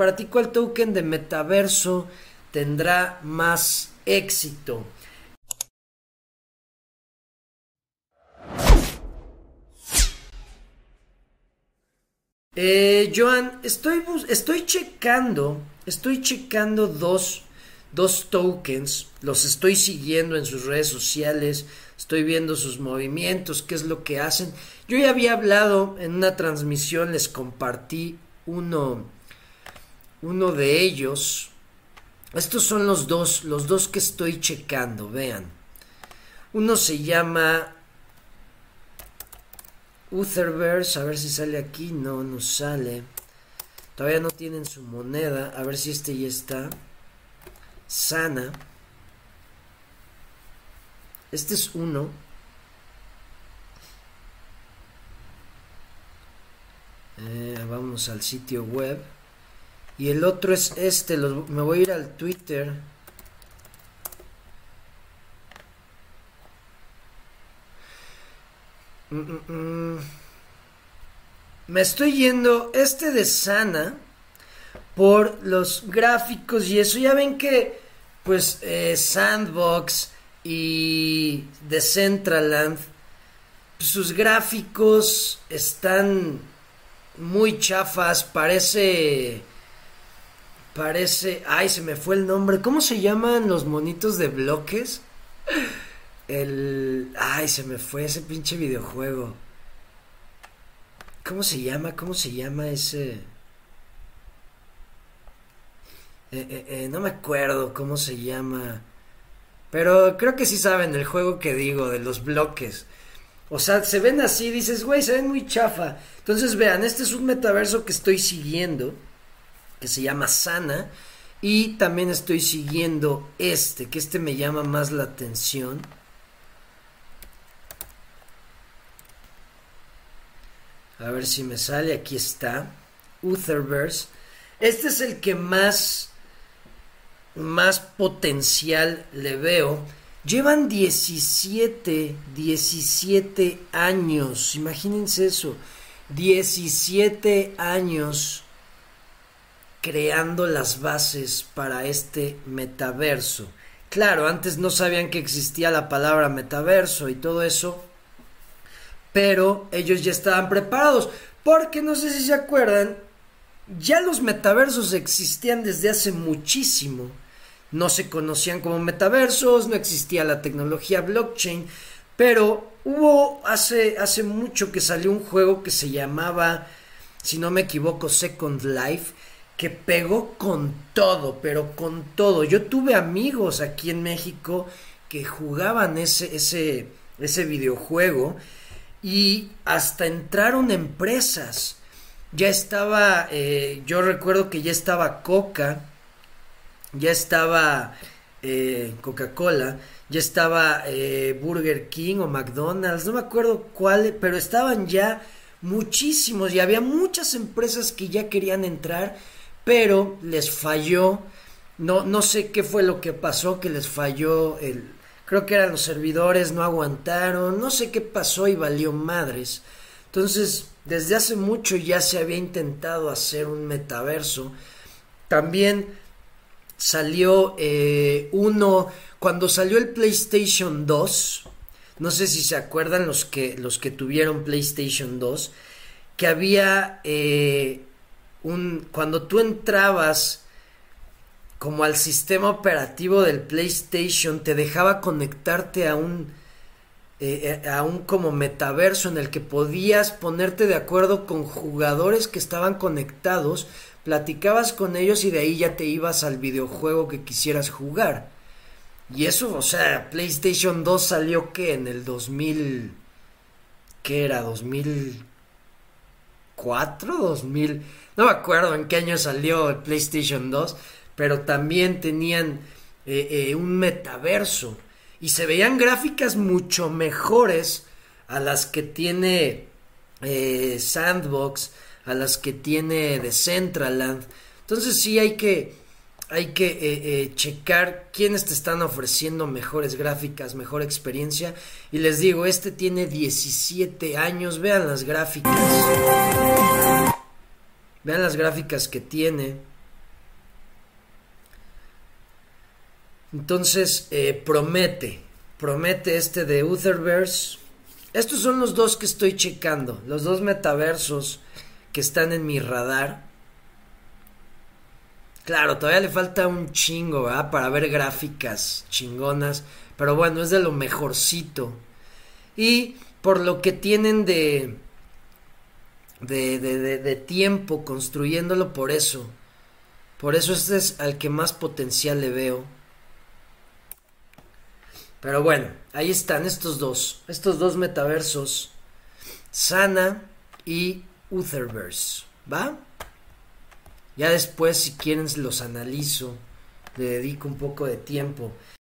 para ti cuál token de metaverso tendrá más éxito. Eh, Joan, estoy, estoy checando, estoy checando dos, dos tokens, los estoy siguiendo en sus redes sociales, estoy viendo sus movimientos, qué es lo que hacen. Yo ya había hablado en una transmisión, les compartí uno, uno de ellos. Estos son los dos, los dos que estoy checando, vean. Uno se llama Utherverse, a ver si sale aquí. No, no sale. Todavía no tienen su moneda. A ver si este ya está. Sana. Este es uno. Eh, vamos al sitio web. Y el otro es este. me voy a ir al Twitter. Mm, mm, mm. Me estoy yendo este de Sana por los gráficos y eso. Ya ven que pues eh, Sandbox y Decentraland pues, sus gráficos están muy chafas. Parece parece, ay, se me fue el nombre. ¿Cómo se llaman los monitos de bloques? El... Ay, se me fue ese pinche videojuego. ¿Cómo se llama? ¿Cómo se llama ese? Eh, eh, eh, no me acuerdo cómo se llama. Pero creo que sí saben el juego que digo, de los bloques. O sea, se ven así, dices, güey, se ven muy chafa. Entonces vean, este es un metaverso que estoy siguiendo, que se llama Sana. Y también estoy siguiendo este, que este me llama más la atención. A ver si me sale. Aquí está. Utherverse. Este es el que más, más potencial le veo. Llevan 17, 17 años. Imagínense eso. 17 años creando las bases para este metaverso. Claro, antes no sabían que existía la palabra metaverso y todo eso pero ellos ya estaban preparados, porque no sé si se acuerdan, ya los metaversos existían desde hace muchísimo. No se conocían como metaversos, no existía la tecnología blockchain, pero hubo hace, hace mucho que salió un juego que se llamaba, si no me equivoco, Second Life, que pegó con todo, pero con todo. Yo tuve amigos aquí en México que jugaban ese, ese, ese videojuego y hasta entraron empresas. Ya estaba, eh, yo recuerdo que ya estaba Coca, ya estaba eh, Coca-Cola, ya estaba eh, Burger King o McDonald's, no me acuerdo cuál, pero estaban ya muchísimos y había muchas empresas que ya querían entrar, pero les falló, no, no sé qué fue lo que pasó, que les falló el, creo que eran los servidores, no aguantaron, no sé qué pasó y valió madres. Entonces, desde hace mucho ya se había intentado hacer un metaverso. También salió eh, uno, cuando salió el PlayStation 2, no sé si se acuerdan los que, los que tuvieron PlayStation 2, que había eh, un, cuando tú entrabas como al sistema operativo del PlayStation te dejaba conectarte a un eh, eh, a un como metaverso en el que podías ponerte de acuerdo con jugadores que estaban conectados, platicabas con ellos y de ahí ya te ibas al videojuego que quisieras jugar. Y eso, o sea, PlayStation 2 salió que en el 2000 ¿qué era? 2004, 2000, no me acuerdo en qué año salió el PlayStation 2 pero también tenían eh, eh, un metaverso y se veían gráficas mucho mejores a las que tiene eh, Sandbox, a las que tiene Decentraland. Entonces sí hay que, hay que checar quiénes te están ofreciendo mejores gráficas, mejor experiencia. Y les digo, este tiene 17 años, vean las gráficas. Vean las gráficas que tiene. Entonces, eh, promete. Promete este de Utherverse. Estos son los dos que estoy checando. Los dos metaversos que están en mi radar. Claro, todavía le falta un chingo. Para ver gráficas chingonas. Pero bueno, es de lo mejorcito. Y por lo que tienen de de, de, de, de, tiempo construyéndolo, por eso. Por eso este es al que más potencial le veo. Pero bueno, ahí están estos dos. Estos dos metaversos. Sana y Utherverse. ¿Va? Ya después, si quieren, los analizo. Le dedico un poco de tiempo.